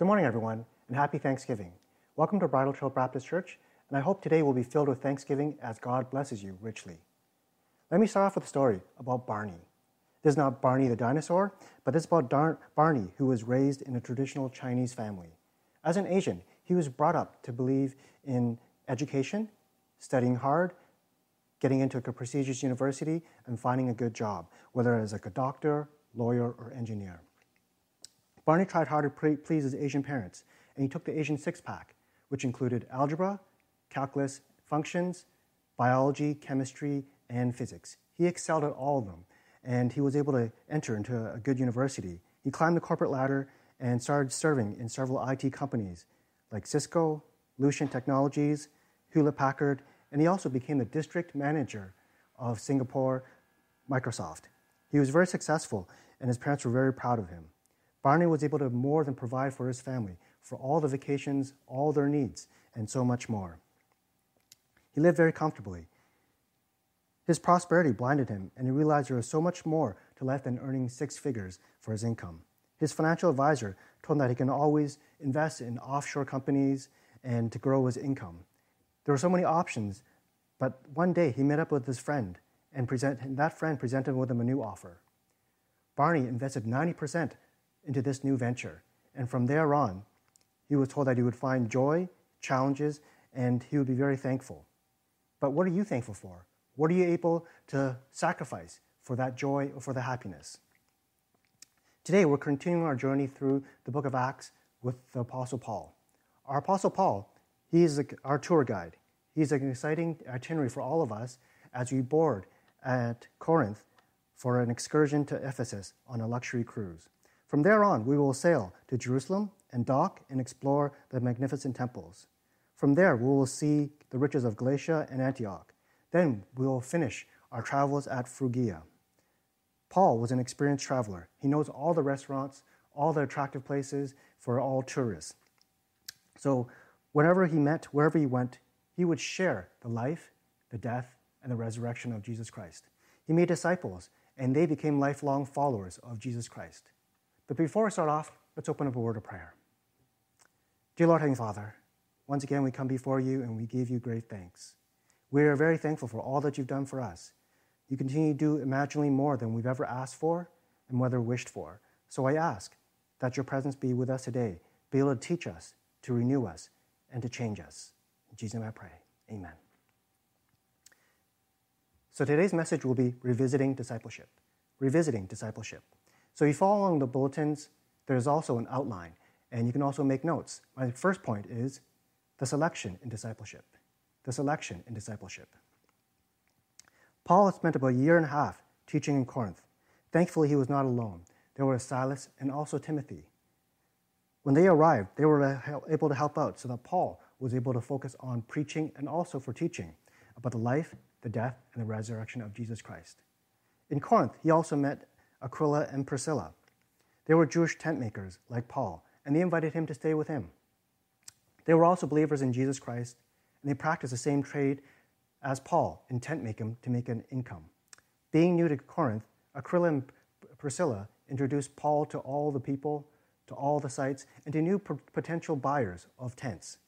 Good morning, everyone, and happy Thanksgiving. Welcome to Bridle Trail Baptist Church, and I hope today will be filled with thanksgiving as God blesses you richly. Let me start off with a story about Barney. This is not Barney the dinosaur, but this is about Dar- Barney, who was raised in a traditional Chinese family. As an Asian, he was brought up to believe in education, studying hard, getting into a prestigious university, and finding a good job, whether as like a doctor, lawyer, or engineer. Barney tried hard to please his Asian parents, and he took the Asian six pack, which included algebra, calculus, functions, biology, chemistry, and physics. He excelled at all of them, and he was able to enter into a good university. He climbed the corporate ladder and started serving in several IT companies like Cisco, Lucent Technologies, Hewlett Packard, and he also became the district manager of Singapore Microsoft. He was very successful, and his parents were very proud of him. Barney was able to more than provide for his family, for all the vacations, all their needs, and so much more. He lived very comfortably. His prosperity blinded him, and he realized there was so much more to life than earning six figures for his income. His financial advisor told him that he can always invest in offshore companies and to grow his income. There were so many options, but one day he met up with his friend, and, present, and that friend presented him with him a new offer. Barney invested 90% into this new venture, and from there on, he was told that he would find joy, challenges, and he would be very thankful. But what are you thankful for? What are you able to sacrifice for that joy or for the happiness? Today, we're continuing our journey through the book of Acts with the Apostle Paul. Our Apostle Paul, he is our tour guide. He's an exciting itinerary for all of us as we board at Corinth for an excursion to Ephesus on a luxury cruise. From there on, we will sail to Jerusalem and dock and explore the magnificent temples. From there, we will see the riches of Galatia and Antioch. Then we will finish our travels at Phrygia. Paul was an experienced traveler. He knows all the restaurants, all the attractive places for all tourists. So, whenever he met, wherever he went, he would share the life, the death, and the resurrection of Jesus Christ. He made disciples, and they became lifelong followers of Jesus Christ. But before we start off, let's open up a word of prayer. Dear Lord Heavenly Father, once again we come before you and we give you great thanks. We are very thankful for all that you've done for us. You continue to do imaginably more than we've ever asked for and whether wished for. So I ask that your presence be with us today, be able to teach us, to renew us, and to change us. In Jesus' name I pray. Amen. So today's message will be revisiting discipleship. Revisiting discipleship. So you follow along the bulletins, there's also an outline, and you can also make notes. My first point is the selection in discipleship the selection in discipleship. Paul had spent about a year and a half teaching in Corinth. Thankfully, he was not alone. There were Silas and also Timothy. When they arrived, they were able to help out so that Paul was able to focus on preaching and also for teaching about the life, the death, and the resurrection of Jesus Christ. In Corinth, he also met Aquila and Priscilla. They were Jewish tent makers like Paul, and they invited him to stay with him. They were also believers in Jesus Christ and they practiced the same trade as Paul in tent making to make an income. Being new to Corinth, Aquila and Priscilla introduced Paul to all the people, to all the sites, and to new potential buyers of tents.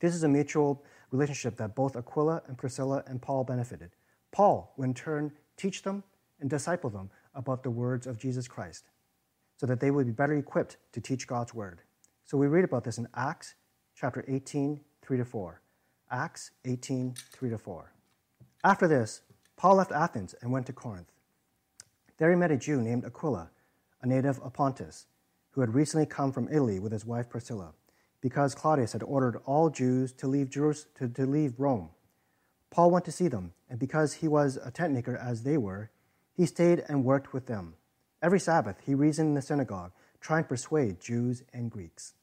This is a mutual relationship that both Aquila and Priscilla and Paul benefited. Paul, in turn, teach them and disciple them about the words of Jesus Christ, so that they would be better equipped to teach God's word. So we read about this in Acts chapter 18, 3 to 4. Acts 18, 3 to 4. After this, Paul left Athens and went to Corinth. There he met a Jew named Aquila, a native of Pontus, who had recently come from Italy with his wife Priscilla, because Claudius had ordered all Jews to leave, Jerus- to, to leave Rome. Paul went to see them, and because he was a tent maker as they were, he stayed and worked with them. Every Sabbath, he reasoned in the synagogue, trying to persuade Jews and Greeks.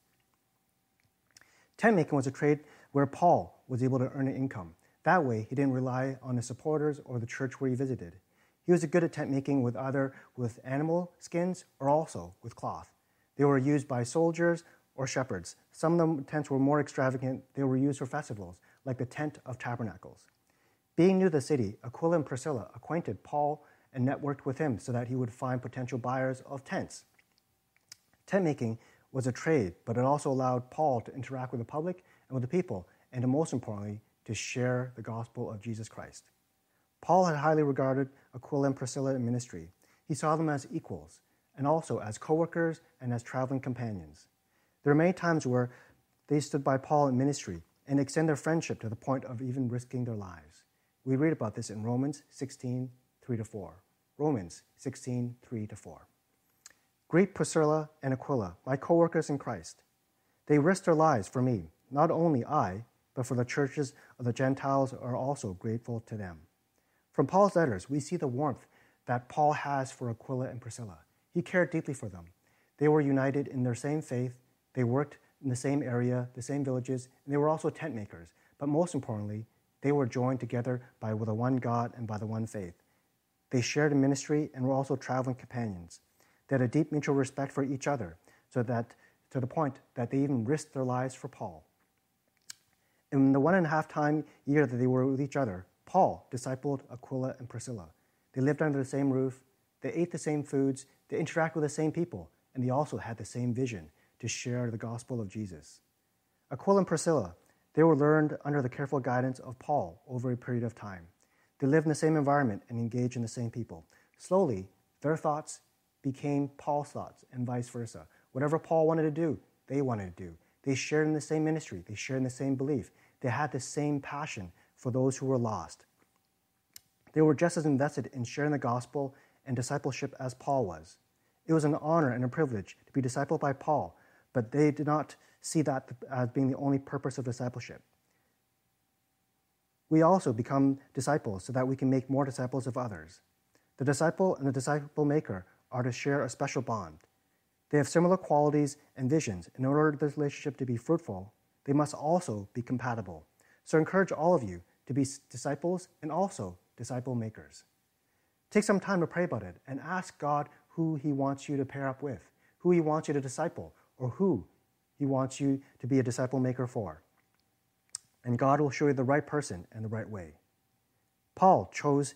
Tent making was a trade where Paul was able to earn an income. That way, he didn't rely on his supporters or the church where he visited. He was good at tent making with either with animal skins or also with cloth. They were used by soldiers or shepherds. Some of the tents were more extravagant. They were used for festivals, like the Tent of Tabernacles. Being new to the city, Aquila and Priscilla acquainted Paul and networked with him so that he would find potential buyers of tents. Tent making was a trade, but it also allowed Paul to interact with the public and with the people, and most importantly, to share the gospel of Jesus Christ. Paul had highly regarded Aquila and Priscilla in ministry. He saw them as equals, and also as co workers and as traveling companions. There are many times where they stood by Paul in ministry and extend their friendship to the point of even risking their lives. We read about this in Romans 16 3 to 4. Romans 16 3 to 4. Greet Priscilla and Aquila, my co workers in Christ. They risked their lives for me. Not only I, but for the churches of the Gentiles are also grateful to them. From Paul's letters, we see the warmth that Paul has for Aquila and Priscilla. He cared deeply for them. They were united in their same faith, they worked in the same area, the same villages, and they were also tent makers. But most importantly, they were joined together by the one God and by the one faith. They shared a ministry and were also traveling companions. They had a deep mutual respect for each other, so that to the point that they even risked their lives for Paul. In the one and a half time year that they were with each other, Paul discipled Aquila and Priscilla. They lived under the same roof, they ate the same foods, they interacted with the same people, and they also had the same vision to share the gospel of Jesus. Aquila and Priscilla, they were learned under the careful guidance of Paul over a period of time. They lived in the same environment and engaged in the same people. Slowly, their thoughts became Paul's thoughts and vice versa. Whatever Paul wanted to do, they wanted to do. They shared in the same ministry, they shared in the same belief, they had the same passion for those who were lost. They were just as invested in sharing the gospel and discipleship as Paul was. It was an honor and a privilege to be discipled by Paul, but they did not see that as being the only purpose of discipleship. We also become disciples so that we can make more disciples of others. The disciple and the disciple maker are to share a special bond. They have similar qualities and visions. In order for this relationship to be fruitful, they must also be compatible. So I encourage all of you to be disciples and also disciple makers. Take some time to pray about it and ask God who He wants you to pair up with, who He wants you to disciple, or who He wants you to be a disciple maker for. And God will show you the right person and the right way. Paul chose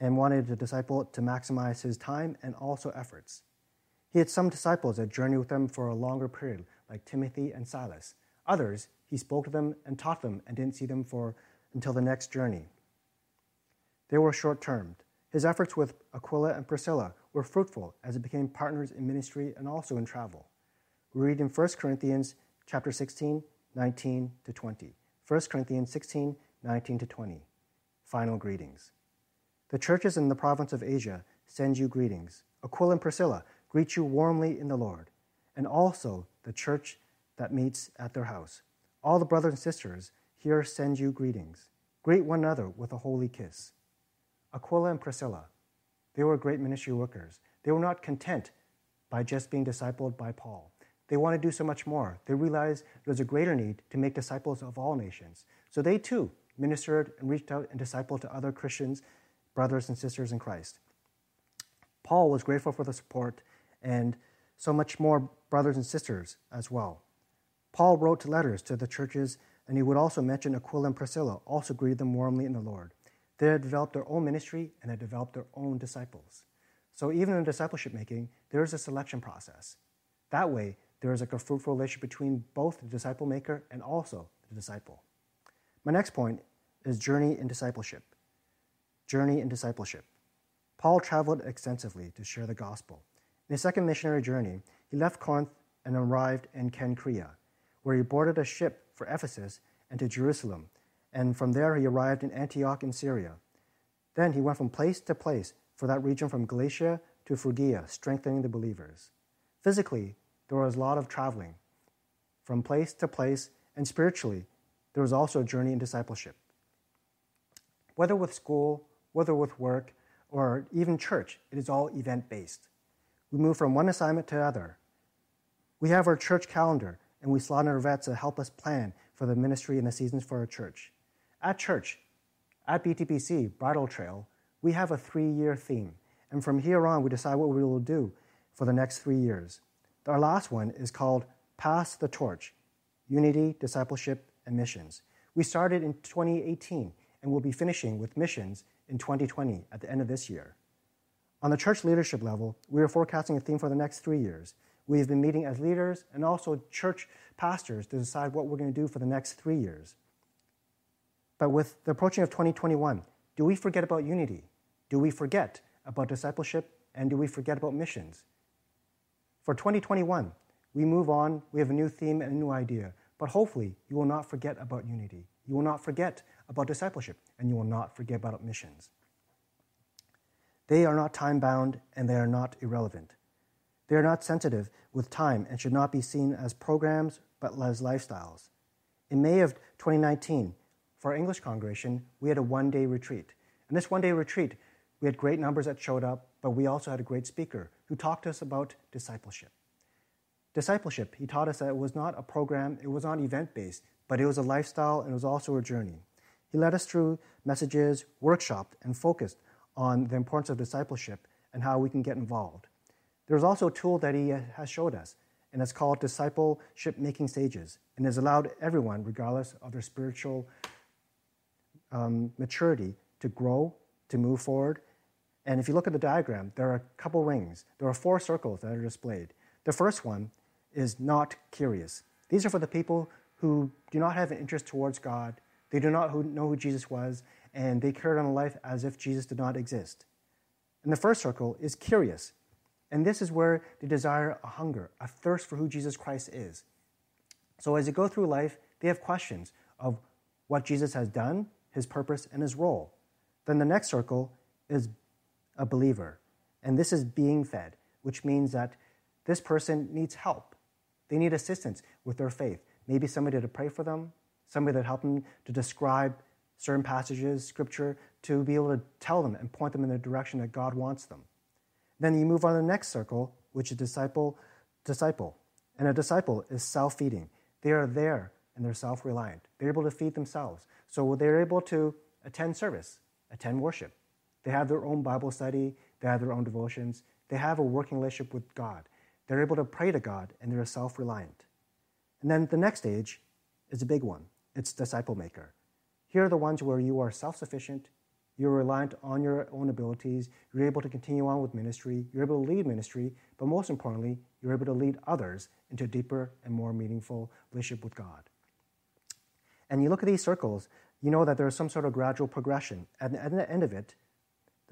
and wanted the disciple to maximize his time and also efforts. He had some disciples that journeyed with him for a longer period, like Timothy and Silas. Others, he spoke to them and taught them and didn't see them for until the next journey. They were short termed. His efforts with Aquila and Priscilla were fruitful as they became partners in ministry and also in travel. We read in 1 Corinthians chapter 16, 19 to 20. 1 Corinthians 16, 19 to 20. Final greetings. The churches in the province of Asia send you greetings. Aquila and Priscilla greet you warmly in the Lord, and also the church that meets at their house. All the brothers and sisters here send you greetings. Greet one another with a holy kiss. Aquila and Priscilla, they were great ministry workers. They were not content by just being discipled by Paul. They want to do so much more. They realize there's a greater need to make disciples of all nations. So they too ministered and reached out and discipled to other Christians, brothers and sisters in Christ. Paul was grateful for the support and so much more brothers and sisters as well. Paul wrote letters to the churches, and he would also mention Aquila and Priscilla, also greeted them warmly in the Lord. They had developed their own ministry and had developed their own disciples. So even in discipleship making, there is a selection process. That way, there is like a fruitful relationship between both the disciple maker and also the disciple. My next point is journey in discipleship. Journey in discipleship. Paul traveled extensively to share the gospel. In his second missionary journey, he left Corinth and arrived in Cenchrea, where he boarded a ship for Ephesus and to Jerusalem, and from there he arrived in Antioch in Syria. Then he went from place to place for that region from Galatia to Phrygia, strengthening the believers. Physically, there was a lot of traveling from place to place, and spiritually, there was also a journey in discipleship. Whether with school, whether with work, or even church, it is all event based. We move from one assignment to another. We have our church calendar, and we slot in our vets to help us plan for the ministry and the seasons for our church. At church, at BTBC, Bridle Trail, we have a three year theme, and from here on, we decide what we will do for the next three years. Our last one is called Pass the Torch Unity, Discipleship, and Missions. We started in 2018 and we'll be finishing with missions in 2020 at the end of this year. On the church leadership level, we are forecasting a theme for the next three years. We have been meeting as leaders and also church pastors to decide what we're going to do for the next three years. But with the approaching of 2021, do we forget about unity? Do we forget about discipleship? And do we forget about missions? For 2021, we move on, we have a new theme and a new idea, but hopefully you will not forget about unity. You will not forget about discipleship, and you will not forget about missions. They are not time bound and they are not irrelevant. They are not sensitive with time and should not be seen as programs but as lifestyles. In May of 2019, for our English congregation, we had a one day retreat. And this one day retreat, we had great numbers that showed up, but we also had a great speaker who talked to us about discipleship. Discipleship, he taught us that it was not a program, it was not event based, but it was a lifestyle and it was also a journey. He led us through messages, workshopped, and focused on the importance of discipleship and how we can get involved. There's also a tool that he has showed us, and it's called Discipleship Making Stages, and has allowed everyone, regardless of their spiritual um, maturity, to grow, to move forward. And if you look at the diagram, there are a couple rings. There are four circles that are displayed. The first one is not curious. These are for the people who do not have an interest towards God, they do not know who Jesus was, and they carried on a life as if Jesus did not exist. And the first circle is curious. And this is where they desire a hunger, a thirst for who Jesus Christ is. So as they go through life, they have questions of what Jesus has done, his purpose, and his role. Then the next circle is a believer. And this is being fed, which means that this person needs help. They need assistance with their faith. Maybe somebody to pray for them, somebody that help them to describe certain passages, scripture, to be able to tell them and point them in the direction that God wants them. Then you move on to the next circle, which is disciple, disciple. And a disciple is self feeding. They are there and they're self reliant. They're able to feed themselves. So they're able to attend service, attend worship. They have their own Bible study, they have their own devotions, they have a working relationship with God. They're able to pray to God and they're self reliant. And then the next stage is a big one it's disciple maker. Here are the ones where you are self sufficient, you're reliant on your own abilities, you're able to continue on with ministry, you're able to lead ministry, but most importantly, you're able to lead others into a deeper and more meaningful relationship with God. And you look at these circles, you know that there's some sort of gradual progression. At the end of it,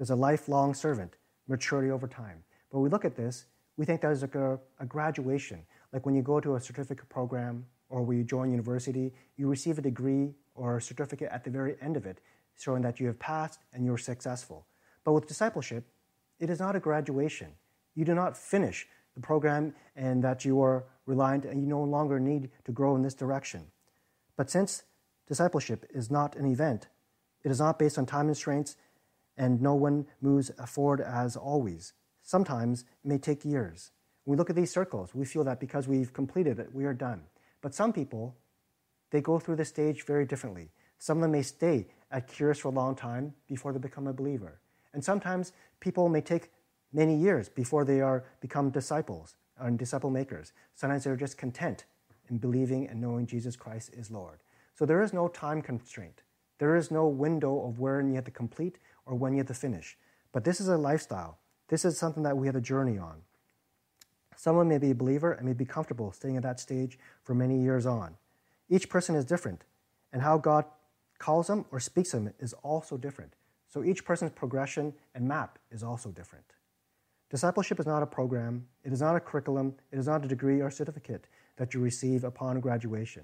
there's a lifelong servant, maturity over time. But we look at this, we think there's like a, a graduation. Like when you go to a certificate program or when you join university, you receive a degree or a certificate at the very end of it, showing that you have passed and you're successful. But with discipleship, it is not a graduation. You do not finish the program and that you are reliant and you no longer need to grow in this direction. But since discipleship is not an event, it is not based on time constraints, and no one moves forward as always. Sometimes it may take years. We look at these circles, we feel that because we've completed it, we are done. But some people they go through the stage very differently. Some of them may stay at curious for a long time before they become a believer. And sometimes people may take many years before they are become disciples and disciple makers. Sometimes they're just content in believing and knowing Jesus Christ is Lord. So there is no time constraint. There is no window of when you have to complete or when you have to finish. But this is a lifestyle. This is something that we have a journey on. Someone may be a believer and may be comfortable staying at that stage for many years on. Each person is different, and how God calls them or speaks to them is also different. So each person's progression and map is also different. Discipleship is not a program, it is not a curriculum, it is not a degree or certificate that you receive upon graduation.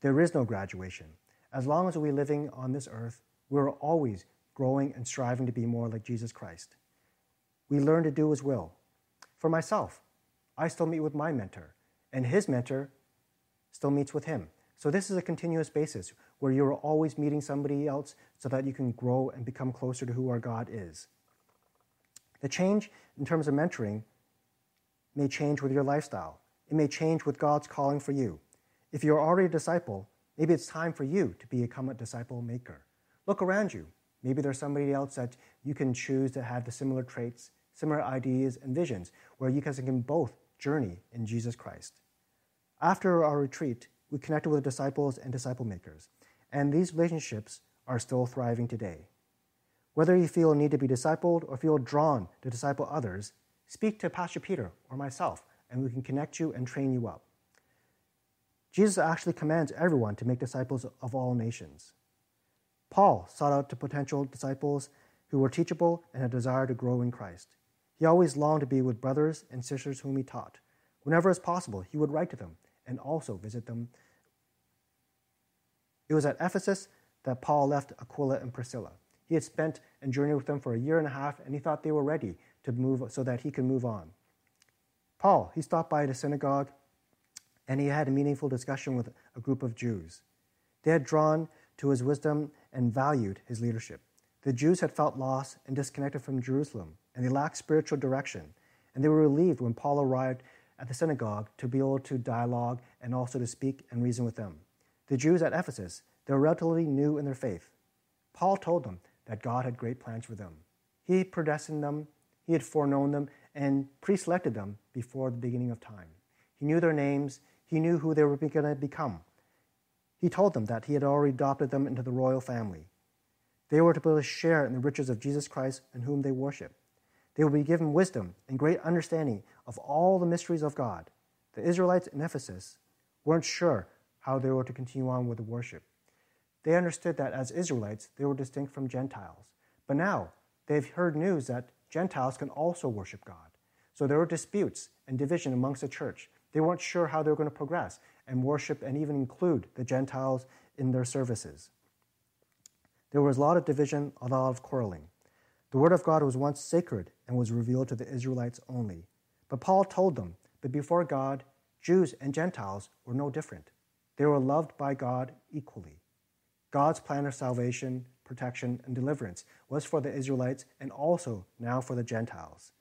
There is no graduation. As long as we're living on this earth, we're always growing and striving to be more like Jesus Christ. We learn to do His will. For myself, I still meet with my mentor, and his mentor still meets with him. So this is a continuous basis where you're always meeting somebody else so that you can grow and become closer to who our God is. The change in terms of mentoring may change with your lifestyle. It may change with God's calling for you. If you're already a disciple, maybe it's time for you to become a disciple maker. Look around you. Maybe there's somebody else that you can choose to have the similar traits, similar ideas, and visions, where you guys can both journey in Jesus Christ. After our retreat, we connected with disciples and disciple makers, and these relationships are still thriving today. Whether you feel a need to be discipled or feel drawn to disciple others, speak to Pastor Peter or myself, and we can connect you and train you up. Jesus actually commands everyone to make disciples of all nations. Paul sought out to potential disciples who were teachable and had a desire to grow in Christ. He always longed to be with brothers and sisters whom he taught. Whenever as possible, he would write to them and also visit them. It was at Ephesus that Paul left Aquila and Priscilla. He had spent and journeyed with them for a year and a half, and he thought they were ready to move so that he could move on. Paul, he stopped by the synagogue and he had a meaningful discussion with a group of Jews. They had drawn to his wisdom and valued his leadership. The Jews had felt lost and disconnected from Jerusalem, and they lacked spiritual direction. And they were relieved when Paul arrived at the synagogue to be able to dialogue and also to speak and reason with them. The Jews at Ephesus, they were relatively new in their faith. Paul told them that God had great plans for them. He had predestined them, he had foreknown them, and pre selected them before the beginning of time. He knew their names, he knew who they were going to become. He told them that he had already adopted them into the royal family. They were to be able to share in the riches of Jesus Christ and whom they worship. They would be given wisdom and great understanding of all the mysteries of God. The Israelites in Ephesus weren't sure how they were to continue on with the worship. They understood that as Israelites, they were distinct from Gentiles. But now they've heard news that Gentiles can also worship God. So there were disputes and division amongst the church. They weren't sure how they were going to progress and worship and even include the Gentiles in their services. There was a lot of division, a lot of quarreling. The Word of God was once sacred and was revealed to the Israelites only. But Paul told them that before God, Jews and Gentiles were no different. They were loved by God equally. God's plan of salvation, protection, and deliverance was for the Israelites and also now for the Gentiles.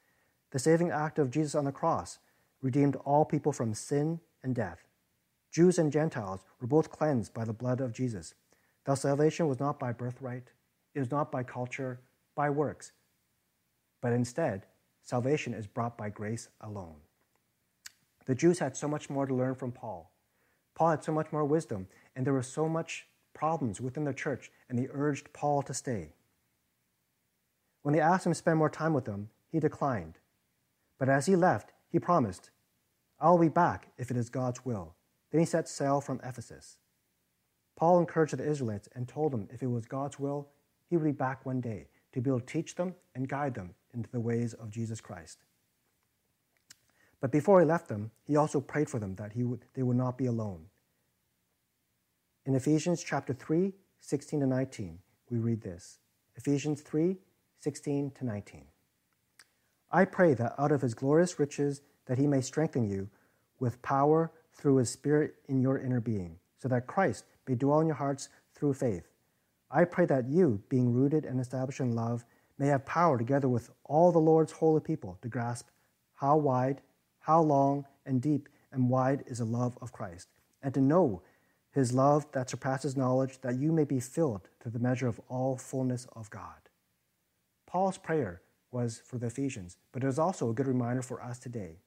The saving act of Jesus on the cross redeemed all people from sin and death. Jews and Gentiles were both cleansed by the blood of Jesus. Thus, salvation was not by birthright, it was not by culture, by works, but instead, salvation is brought by grace alone. The Jews had so much more to learn from Paul. Paul had so much more wisdom, and there were so much problems within the church, and they urged Paul to stay. When they asked him to spend more time with them, he declined. But as he left, he promised, I'll be back if it is God's will. Then he set sail from Ephesus. Paul encouraged the Israelites and told them if it was God's will, he would be back one day to be able to teach them and guide them into the ways of Jesus Christ. But before he left them, he also prayed for them that he would, they would not be alone. In Ephesians chapter 3, 16 to 19, we read this. Ephesians 3, 16 to 19. I pray that out of his glorious riches that he may strengthen you with power through his spirit in your inner being, so that Christ may dwell in your hearts through faith I pray that you, being rooted and established in love, may have power together with all the Lord's holy people to grasp how wide, how long, and deep and wide is the love of Christ, and to know his love that surpasses knowledge, that you may be filled to the measure of all fullness of God. Paul's prayer was for the Ephesians, but it is also a good reminder for us today.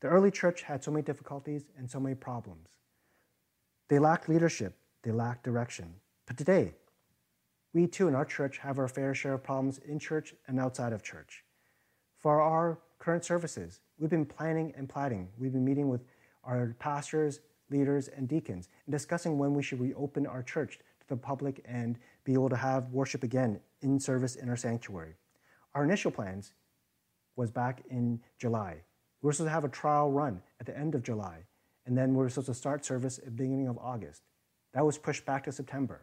The early church had so many difficulties and so many problems. They lacked leadership, they lacked direction. But today, we too in our church have our fair share of problems in church and outside of church. For our current services, we've been planning and plotting. We've been meeting with our pastors, leaders, and deacons and discussing when we should reopen our church to the public and be able to have worship again in service in our sanctuary. Our initial plans was back in July. We were supposed to have a trial run at the end of July, and then we were supposed to start service at the beginning of August. That was pushed back to September.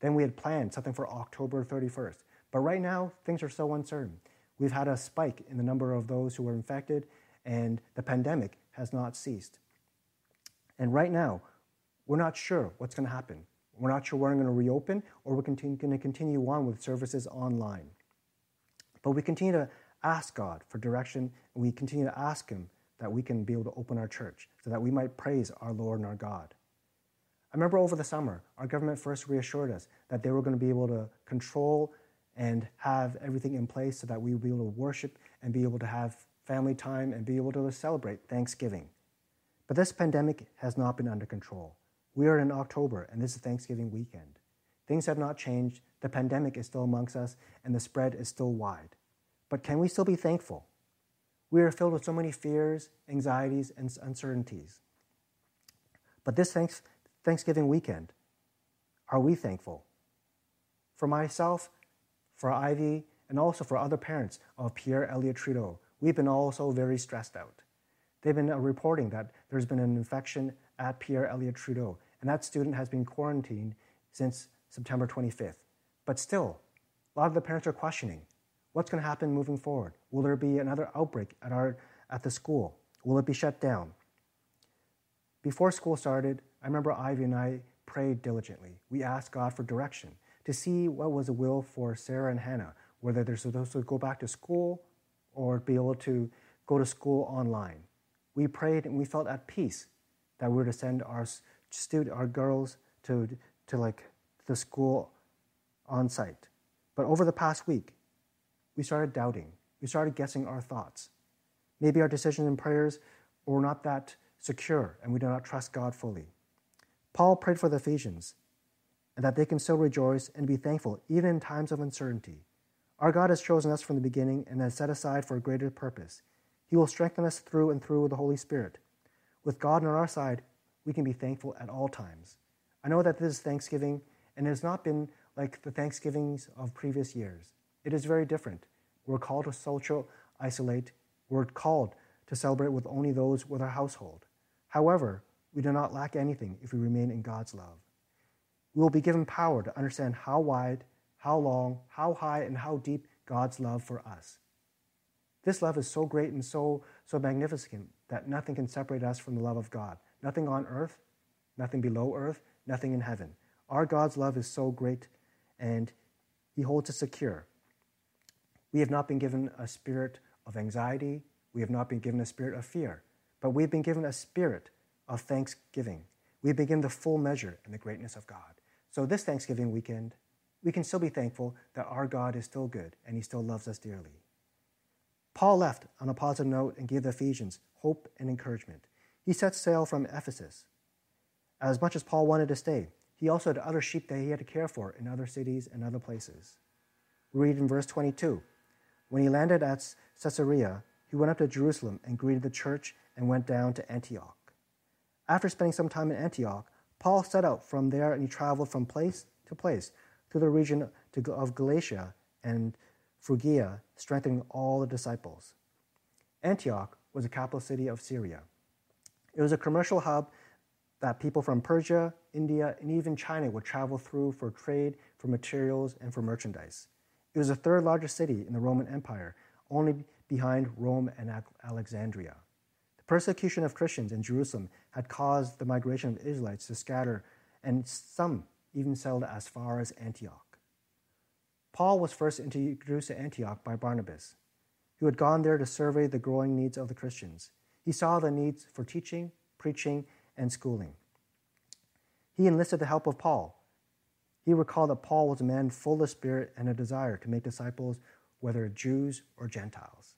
Then we had planned something for October 31st. But right now, things are so uncertain. We've had a spike in the number of those who are infected, and the pandemic has not ceased. And right now, we're not sure what's going to happen. We're not sure when we're going to reopen or we're going to continue on with services online. But we continue to ask God for direction, and we continue to ask Him that we can be able to open our church so that we might praise our Lord and our God. I remember over the summer, our government first reassured us that they were going to be able to control and have everything in place so that we would be able to worship and be able to have family time and be able to celebrate Thanksgiving. But this pandemic has not been under control. We are in October and this is Thanksgiving weekend. Things have not changed, the pandemic is still amongst us, and the spread is still wide. But can we still be thankful? We are filled with so many fears, anxieties, and uncertainties. But this thanks, Thanksgiving weekend, are we thankful? For myself, for Ivy, and also for other parents of Pierre Elliott Trudeau, we've been also very stressed out. They've been uh, reporting that there's been an infection at Pierre Elliott Trudeau, and that student has been quarantined since September 25th. But still, a lot of the parents are questioning what's going to happen moving forward. Will there be another outbreak at, our, at the school? Will it be shut down? Before school started, I remember Ivy and I prayed diligently. We asked God for direction to see what was the will for Sarah and Hannah, whether they're supposed to go back to school or be able to go to school online. We prayed and we felt at peace that we were to send our student, our girls to, to like the school on site. But over the past week, we started doubting. We started guessing our thoughts. Maybe our decisions and prayers were not that secure and we do not trust God fully. Paul prayed for the Ephesians and that they can still rejoice and be thankful even in times of uncertainty. Our God has chosen us from the beginning and has set aside for a greater purpose. He will strengthen us through and through with the Holy Spirit. With God on our side, we can be thankful at all times. I know that this is Thanksgiving, and it has not been like the Thanksgivings of previous years. It is very different. We're called to social isolate. We're called to celebrate with only those with our household. However, we do not lack anything if we remain in God's love. We will be given power to understand how wide, how long, how high, and how deep God's love for us. This love is so great and so, so magnificent that nothing can separate us from the love of God. Nothing on earth, nothing below earth, nothing in heaven. Our God's love is so great and He holds us secure. We have not been given a spirit of anxiety, we have not been given a spirit of fear, but we've been given a spirit of thanksgiving. We've been given the full measure and the greatness of God. So, this Thanksgiving weekend, we can still be thankful that our God is still good and He still loves us dearly. Paul left on a positive note and gave the Ephesians hope and encouragement. He set sail from Ephesus. As much as Paul wanted to stay, he also had other sheep that he had to care for in other cities and other places. We read in verse 22 When he landed at Caesarea, he went up to Jerusalem and greeted the church and went down to Antioch. After spending some time in Antioch, Paul set out from there and he traveled from place to place through the region of Galatia and Phrygia, strengthening all the disciples. Antioch was the capital city of Syria. It was a commercial hub that people from Persia, India, and even China would travel through for trade, for materials, and for merchandise. It was the third largest city in the Roman Empire, only behind Rome and Alexandria. The persecution of Christians in Jerusalem had caused the migration of Israelites to scatter, and some even settled as far as Antioch. Paul was first introduced to Antioch by Barnabas, who had gone there to survey the growing needs of the Christians. He saw the needs for teaching, preaching, and schooling. He enlisted the help of Paul. He recalled that Paul was a man full of spirit and a desire to make disciples, whether Jews or Gentiles.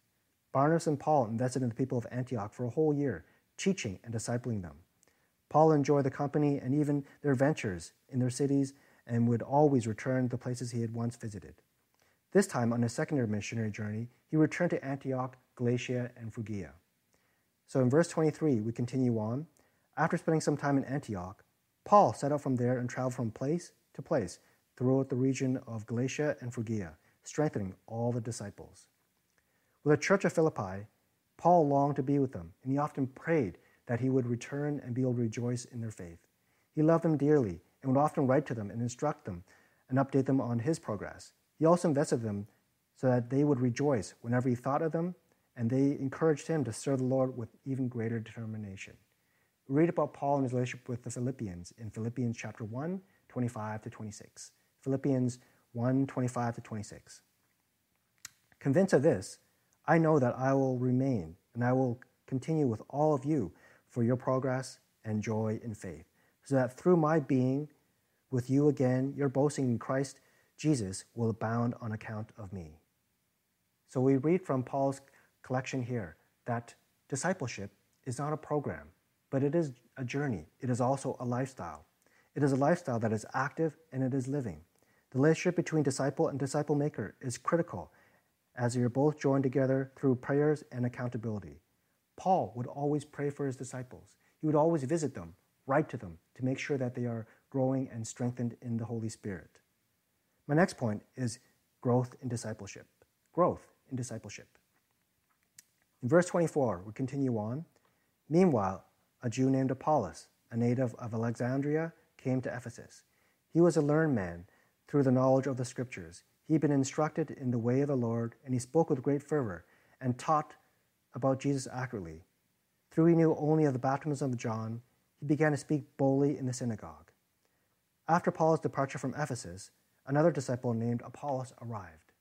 Barnabas and Paul invested in the people of Antioch for a whole year, teaching and discipling them. Paul enjoyed the company and even their ventures in their cities and would always return to the places he had once visited. This time, on his secondary missionary journey, he returned to Antioch, Galatia, and Phrygia. So in verse 23, we continue on. After spending some time in Antioch, Paul set out from there and traveled from place to place throughout the region of Galatia and Phrygia, strengthening all the disciples. With the church of Philippi, Paul longed to be with them, and he often prayed that he would return and be able to rejoice in their faith. He loved them dearly and would often write to them and instruct them and update them on his progress. He also invested them so that they would rejoice whenever he thought of them, and they encouraged him to serve the Lord with even greater determination. Read about Paul and his relationship with the Philippians in Philippians chapter 1, 25 to 26. Philippians 1, 25 to 26. Convinced of this, I know that I will remain and I will continue with all of you for your progress and joy in faith, so that through my being with you again, your boasting in Christ Jesus will abound on account of me. So we read from Paul's collection here that discipleship is not a program, but it is a journey. It is also a lifestyle. It is a lifestyle that is active and it is living. The relationship between disciple and disciple maker is critical, as are both joined together through prayers and accountability. Paul would always pray for his disciples. He would always visit them, write to them to make sure that they are growing and strengthened in the Holy Spirit. My next point is growth in discipleship. Growth in discipleship. In verse 24, we continue on. Meanwhile, a Jew named Apollos, a native of Alexandria, came to Ephesus. He was a learned man through the knowledge of the Scriptures. He had been instructed in the way of the Lord, and he spoke with great fervor and taught about Jesus accurately. Through he knew only of the baptism of John, he began to speak boldly in the synagogue. After Paul's departure from Ephesus, another disciple named Apollos arrived.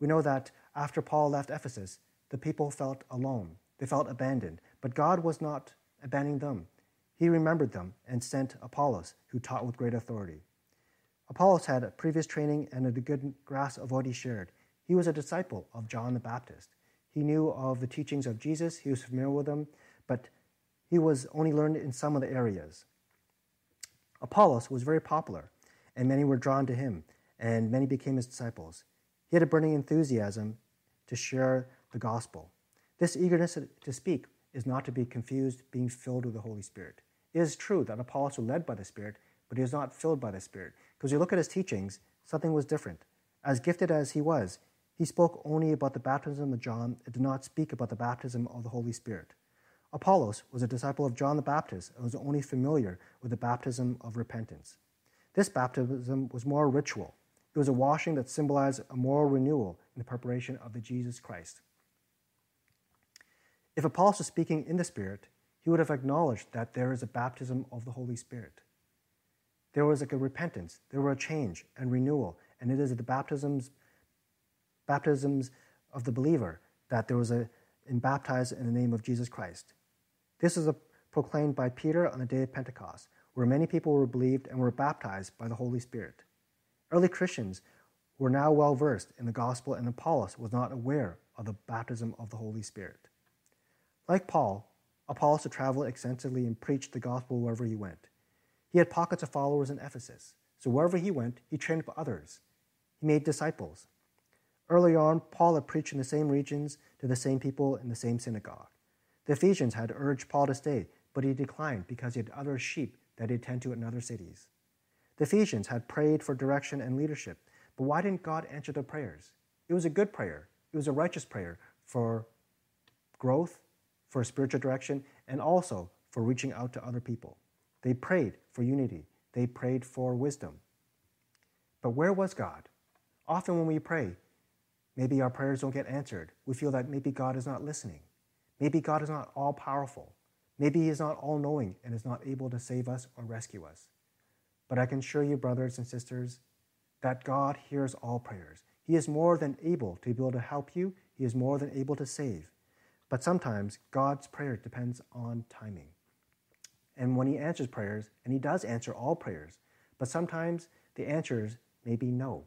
We know that after Paul left Ephesus, the people felt alone. They felt abandoned. But God was not abandoning them. He remembered them and sent Apollos, who taught with great authority. Apollos had a previous training and a good grasp of what he shared. He was a disciple of John the Baptist. He knew of the teachings of Jesus, he was familiar with them, but he was only learned in some of the areas. Apollos was very popular, and many were drawn to him, and many became his disciples. He had a burning enthusiasm to share the gospel. This eagerness to speak is not to be confused being filled with the Holy Spirit. Is true that Apollos was led by the Spirit, but he was not filled by the Spirit. Because you look at his teachings, something was different. As gifted as he was, he spoke only about the baptism of John and did not speak about the baptism of the Holy Spirit. Apollos was a disciple of John the Baptist and was only familiar with the baptism of repentance. This baptism was more ritual. It was a washing that symbolized a moral renewal in the preparation of the Jesus Christ. If Apollos was speaking in the Spirit, he would have acknowledged that there is a baptism of the Holy Spirit. There was like a repentance, there were a change and renewal, and it is the baptisms, baptisms of the believer that there was a in baptized in the name of Jesus Christ. This is a, proclaimed by Peter on the day of Pentecost, where many people were believed and were baptized by the Holy Spirit. Early Christians were now well versed in the gospel, and Apollos was not aware of the baptism of the Holy Spirit. Like Paul, Apollos had traveled extensively and preached the gospel wherever he went. He had pockets of followers in Ephesus, so wherever he went, he trained up others. He made disciples. Early on, Paul had preached in the same regions to the same people in the same synagogue. The Ephesians had urged Paul to stay, but he declined because he had other sheep that he'd tend to in other cities. The Ephesians had prayed for direction and leadership, but why didn't God answer their prayers? It was a good prayer. It was a righteous prayer for growth for spiritual direction, and also for reaching out to other people. They prayed for unity, they prayed for wisdom. But where was God? Often when we pray, maybe our prayers don't get answered. We feel that maybe God is not listening. Maybe God is not all powerful. Maybe He is not all knowing and is not able to save us or rescue us. But I can assure you, brothers and sisters, that God hears all prayers. He is more than able to be able to help you, He is more than able to save. But sometimes God's prayer depends on timing. And when He answers prayers, and He does answer all prayers, but sometimes the answers may be no.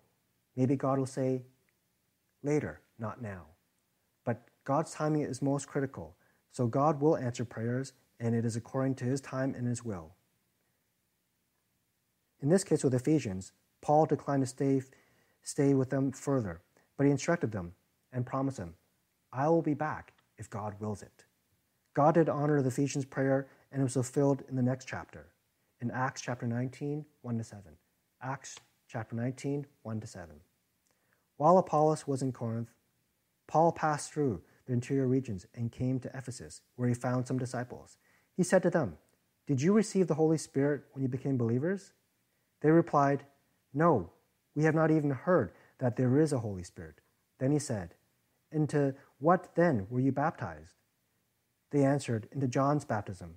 Maybe God will say, later, not now. But God's timing is most critical. So God will answer prayers, and it is according to His time and His will. In this case with Ephesians, Paul declined to stay, stay with them further, but he instructed them and promised them, I will be back if God wills it. God did honor the Ephesians' prayer, and it was fulfilled in the next chapter, in Acts chapter 19, 1 to 7. Acts chapter 19, 1 to 7. While Apollos was in Corinth, Paul passed through the interior regions and came to Ephesus, where he found some disciples. He said to them, Did you receive the Holy Spirit when you became believers? They replied, No, we have not even heard that there is a Holy Spirit. Then he said, Into what then were you baptized? They answered, Into John's baptism.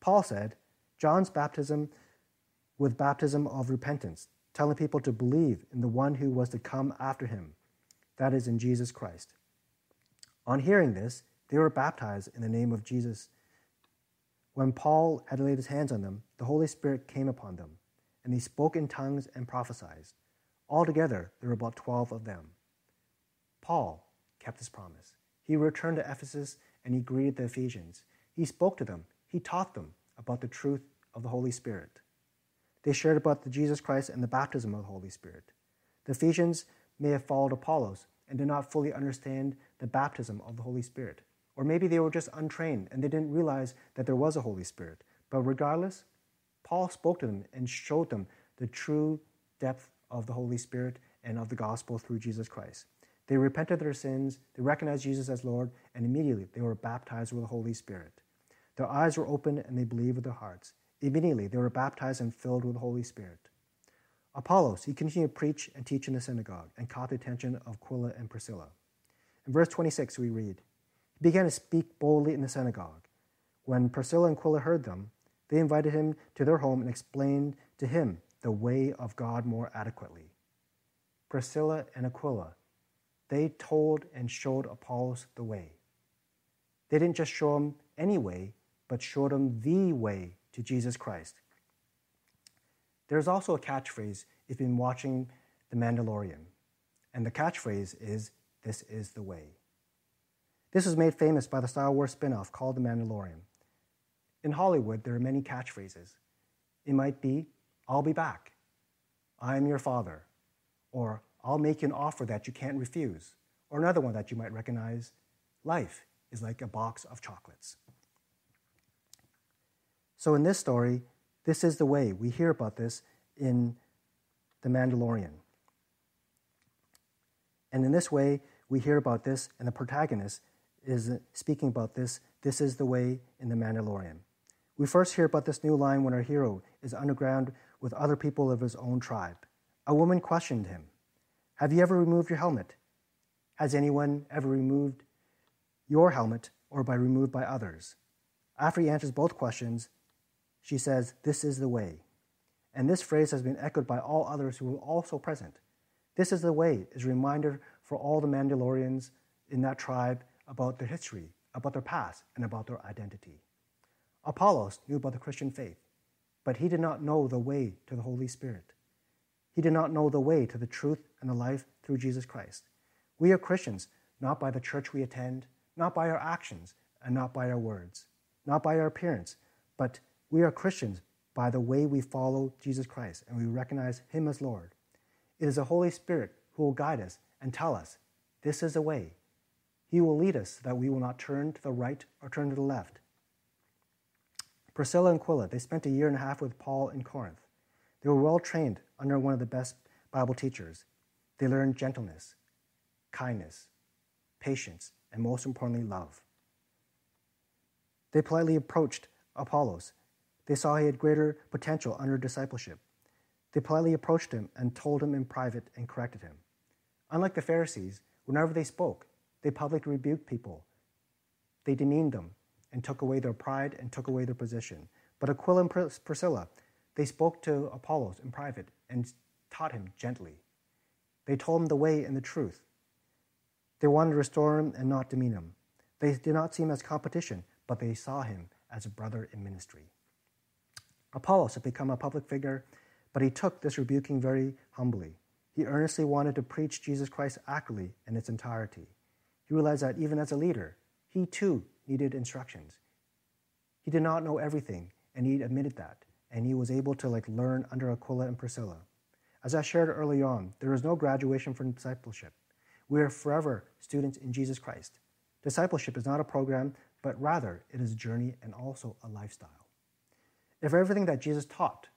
Paul said, John's baptism with baptism of repentance, telling people to believe in the one who was to come after him, that is, in Jesus Christ. On hearing this, they were baptized in the name of Jesus. When Paul had laid his hands on them, the Holy Spirit came upon them, and they spoke in tongues and prophesied. Altogether, there were about twelve of them. Paul, kept his promise. He returned to Ephesus and he greeted the Ephesians. He spoke to them, he taught them about the truth of the Holy Spirit. They shared about the Jesus Christ and the baptism of the Holy Spirit. The Ephesians may have followed Apollos and did not fully understand the baptism of the Holy Spirit. Or maybe they were just untrained and they didn't realize that there was a Holy Spirit. But regardless, Paul spoke to them and showed them the true depth of the Holy Spirit and of the gospel through Jesus Christ. They repented their sins, they recognized Jesus as Lord, and immediately they were baptized with the Holy Spirit. Their eyes were opened and they believed with their hearts. Immediately they were baptized and filled with the Holy Spirit. Apollos, he continued to preach and teach in the synagogue and caught the attention of Aquila and Priscilla. In verse 26, we read, He began to speak boldly in the synagogue. When Priscilla and Aquila heard them, they invited him to their home and explained to him the way of God more adequately. Priscilla and Aquila, they told and showed Apollos the way. They didn't just show him any way, but showed him the way to Jesus Christ. There's also a catchphrase if you've been watching The Mandalorian, and the catchphrase is, This is the way. This was made famous by the Star Wars spin off called The Mandalorian. In Hollywood, there are many catchphrases. It might be, I'll be back, I am your father, or I'll make you an offer that you can't refuse, or another one that you might recognize, life is like a box of chocolates. So in this story, this is the way. We hear about this in The Mandalorian. And in this way, we hear about this, and the protagonist is speaking about this. This is the way in The Mandalorian. We first hear about this new line when our hero is underground with other people of his own tribe. A woman questioned him Have you ever removed your helmet? Has anyone ever removed your helmet or by removed by others? After he answers both questions, she says, This is the way. And this phrase has been echoed by all others who were also present. This is the way is a reminder for all the Mandalorians in that tribe about their history, about their past, and about their identity. Apollos knew about the Christian faith, but he did not know the way to the Holy Spirit. He did not know the way to the truth and the life through Jesus Christ. We are Christians not by the church we attend, not by our actions, and not by our words, not by our appearance, but we are Christians by the way we follow Jesus Christ and we recognize Him as Lord. It is the Holy Spirit who will guide us and tell us this is the way. He will lead us so that we will not turn to the right or turn to the left. Priscilla and Aquila, they spent a year and a half with Paul in Corinth. They were well trained under one of the best Bible teachers. They learned gentleness, kindness, patience, and most importantly, love. They politely approached Apollos they saw he had greater potential under discipleship. They politely approached him and told him in private and corrected him. Unlike the Pharisees, whenever they spoke, they publicly rebuked people. They demeaned them and took away their pride and took away their position. But Aquila and Priscilla, they spoke to Apollos in private and taught him gently. They told him the way and the truth. They wanted to restore him and not demean him. They did not see him as competition, but they saw him as a brother in ministry. Apollos had become a public figure, but he took this rebuking very humbly. He earnestly wanted to preach Jesus Christ accurately in its entirety. He realized that even as a leader, he too needed instructions. He did not know everything, and he admitted that, and he was able to like learn under Aquila and Priscilla. As I shared early on, there is no graduation from discipleship. We are forever students in Jesus Christ. Discipleship is not a program, but rather it is a journey and also a lifestyle. If everything that Jesus taught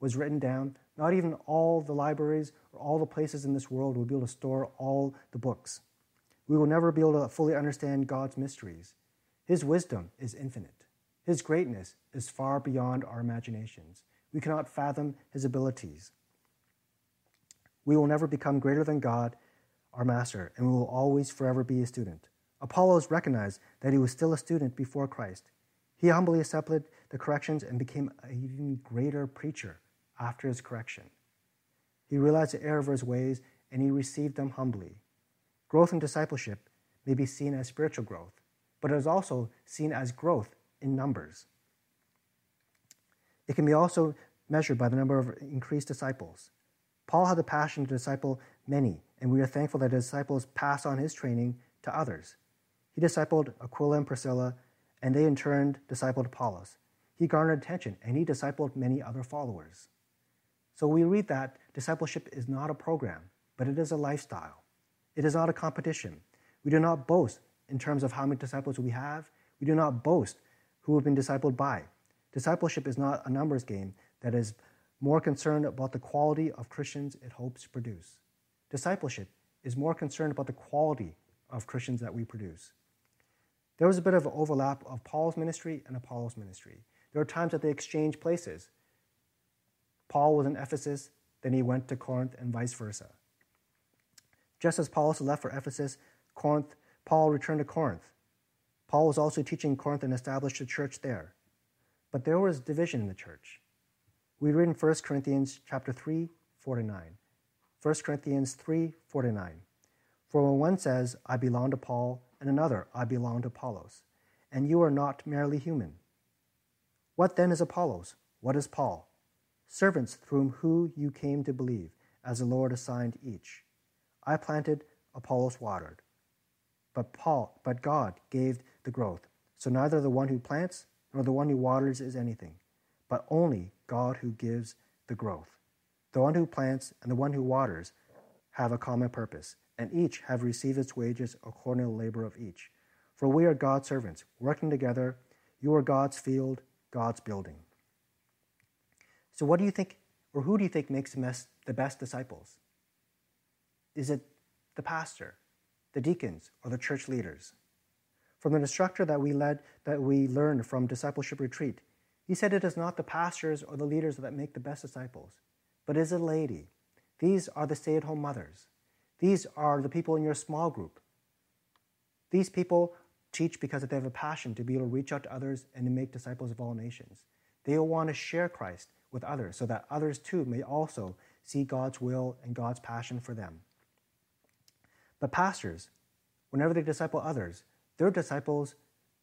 was written down, not even all the libraries or all the places in this world would be able to store all the books. We will never be able to fully understand God's mysteries. His wisdom is infinite. His greatness is far beyond our imaginations. We cannot fathom his abilities. We will never become greater than God, our master, and we will always forever be a student. Apollos recognized that he was still a student before Christ. He humbly accepted the corrections and became an even greater preacher after his correction. He realized the error of his ways and he received them humbly. Growth in discipleship may be seen as spiritual growth, but it is also seen as growth in numbers. It can be also measured by the number of increased disciples. Paul had the passion to disciple many, and we are thankful that his disciples passed on his training to others. He discipled Aquila and Priscilla, and they in turn discipled Apollos he garnered attention and he discipled many other followers. So we read that discipleship is not a program, but it is a lifestyle. It is not a competition. We do not boast in terms of how many disciples we have. We do not boast who have been discipled by. Discipleship is not a numbers game that is more concerned about the quality of Christians it hopes to produce. Discipleship is more concerned about the quality of Christians that we produce. There was a bit of overlap of Paul's ministry and Apollos' ministry. There are times that they exchange places. Paul was in Ephesus, then he went to Corinth, and vice versa. Just as Paul left for Ephesus, Corinth, Paul returned to Corinth. Paul was also teaching Corinth and established a church there. But there was division in the church. We read in 1 Corinthians chapter 3, 49. 1 Corinthians 3, 49. For when one says, I belong to Paul, and another, I belong to Apollos, and you are not merely human. What then is Apollos? What is Paul? Servants through whom you came to believe, as the Lord assigned each. I planted, Apollos watered. But Paul, but God gave the growth. So neither the one who plants nor the one who waters is anything, but only God who gives the growth. The one who plants and the one who waters have a common purpose, and each have received its wages according to the labor of each. For we are God's servants, working together. You are God's field, God's building. So, what do you think, or who do you think makes the best disciples? Is it the pastor, the deacons, or the church leaders? From the instructor that we led, that we learned from discipleship retreat, he said it is not the pastors or the leaders that make the best disciples, but is a lady. These are the stay-at-home mothers. These are the people in your small group. These people teach because they have a passion to be able to reach out to others and to make disciples of all nations. They want to share Christ with others so that others too may also see God's will and God's passion for them. But pastors, whenever they disciple others, their disciples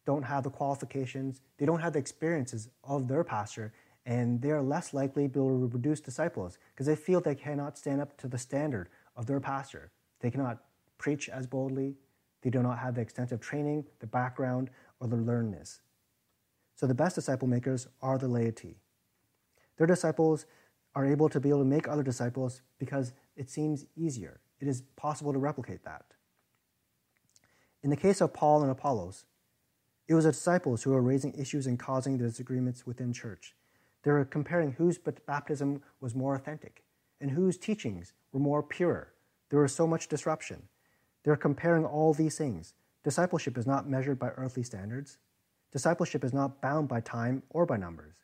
don't have the qualifications, they don't have the experiences of their pastor, and they are less likely to be able to produce disciples because they feel they cannot stand up to the standard of their pastor. They cannot preach as boldly, they do not have the extensive training, the background, or the learnness. So the best disciple makers are the laity. Their disciples are able to be able to make other disciples because it seems easier. It is possible to replicate that. In the case of Paul and Apollos, it was the disciples who were raising issues and causing the disagreements within church. They were comparing whose baptism was more authentic and whose teachings were more pure. There was so much disruption. They're comparing all these things. Discipleship is not measured by earthly standards. Discipleship is not bound by time or by numbers.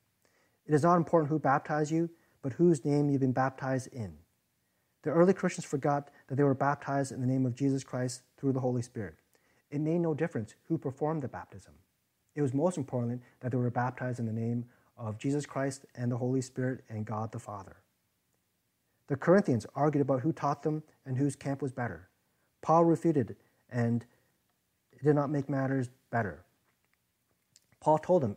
It is not important who baptized you, but whose name you've been baptized in. The early Christians forgot that they were baptized in the name of Jesus Christ through the Holy Spirit it made no difference who performed the baptism. It was most important that they were baptized in the name of Jesus Christ and the Holy Spirit and God the Father. The Corinthians argued about who taught them and whose camp was better. Paul refuted and it did not make matters better. Paul told them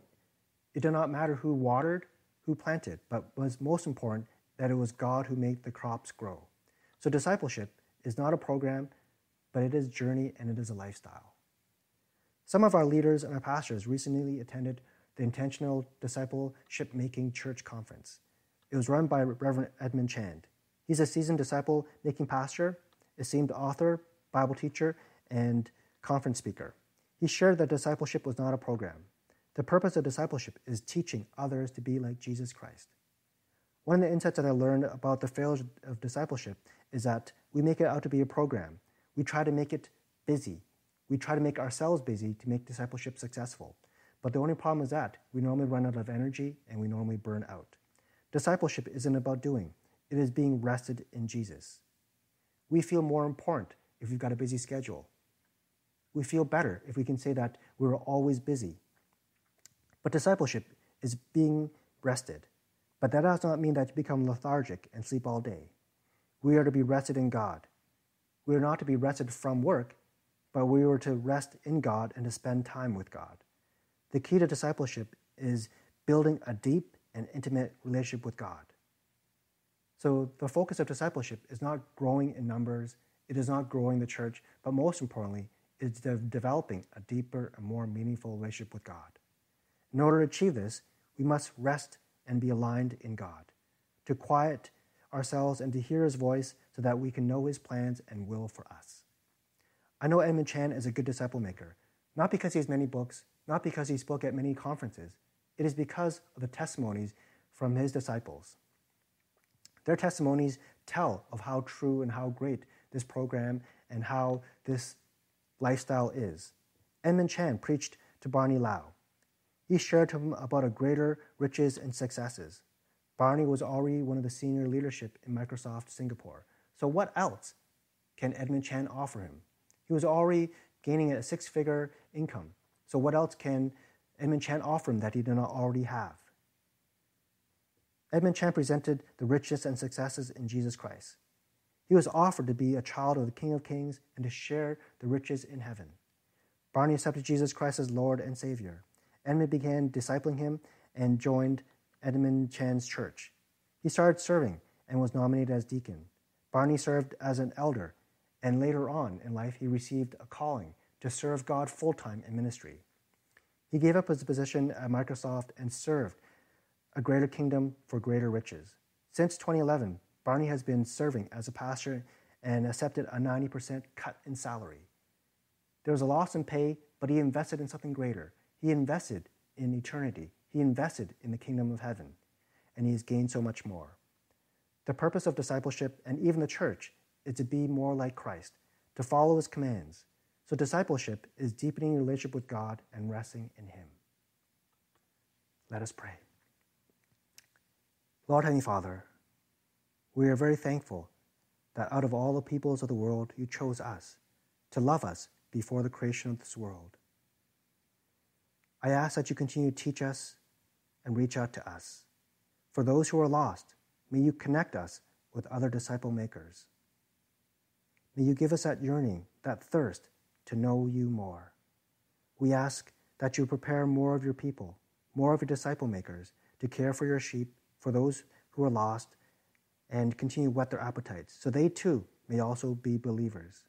it did not matter who watered, who planted, but was most important that it was God who made the crops grow. So discipleship is not a program but it is a journey and it is a lifestyle. Some of our leaders and our pastors recently attended the Intentional Discipleship Making Church Conference. It was run by Reverend Edmund Chan. He's a seasoned disciple making pastor, esteemed author, Bible teacher, and conference speaker. He shared that discipleship was not a program. The purpose of discipleship is teaching others to be like Jesus Christ. One of the insights that I learned about the failure of discipleship is that we make it out to be a program. We try to make it busy. We try to make ourselves busy to make discipleship successful. But the only problem is that we normally run out of energy and we normally burn out. Discipleship isn't about doing, it is being rested in Jesus. We feel more important if we've got a busy schedule. We feel better if we can say that we were always busy. But discipleship is being rested. But that does not mean that you become lethargic and sleep all day. We are to be rested in God. We are not to be rested from work, but we are to rest in God and to spend time with God. The key to discipleship is building a deep and intimate relationship with God. So, the focus of discipleship is not growing in numbers, it is not growing the church, but most importantly, it's de- developing a deeper and more meaningful relationship with God. In order to achieve this, we must rest and be aligned in God. To quiet ourselves and to hear His voice so that we can know His plans and will for us. I know Edmund Chan is a good disciple maker, not because he has many books, not because he spoke at many conferences. It is because of the testimonies from his disciples. Their testimonies tell of how true and how great this program and how this lifestyle is. Edmund Chan preached to Barney Lau. He shared to him about a greater riches and successes. Barney was already one of the senior leadership in Microsoft Singapore. So what else can Edmund Chan offer him? He was already gaining a six-figure income. So what else can Edmund Chan offer him that he did not already have? Edmund Chan presented the riches and successes in Jesus Christ. He was offered to be a child of the King of Kings and to share the riches in heaven. Barney accepted Jesus Christ as Lord and Savior. Edmund began discipling him and joined Edmund Chan's church. He started serving and was nominated as deacon. Barney served as an elder, and later on in life, he received a calling to serve God full time in ministry. He gave up his position at Microsoft and served a greater kingdom for greater riches. Since 2011, Barney has been serving as a pastor and accepted a 90% cut in salary. There was a loss in pay, but he invested in something greater. He invested in eternity. He invested in the kingdom of heaven, and he has gained so much more. The purpose of discipleship and even the church is to be more like Christ, to follow his commands. So, discipleship is deepening your relationship with God and resting in him. Let us pray. Lord Heavenly Father, we are very thankful that out of all the peoples of the world, you chose us to love us before the creation of this world. I ask that you continue to teach us and reach out to us. For those who are lost, may you connect us with other disciple makers. May you give us that yearning, that thirst to know you more. We ask that you prepare more of your people, more of your disciple makers, to care for your sheep, for those who are lost, and continue to whet their appetites, so they too may also be believers.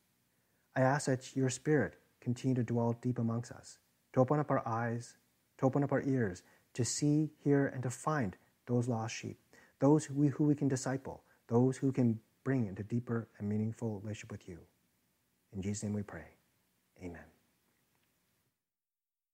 I ask that your Spirit continue to dwell deep amongst us, to open up our eyes, to open up our ears, to see, hear, and to find those lost sheep, those who we, who we can disciple, those who can bring into deeper and meaningful relationship with you. In Jesus' name we pray. Amen.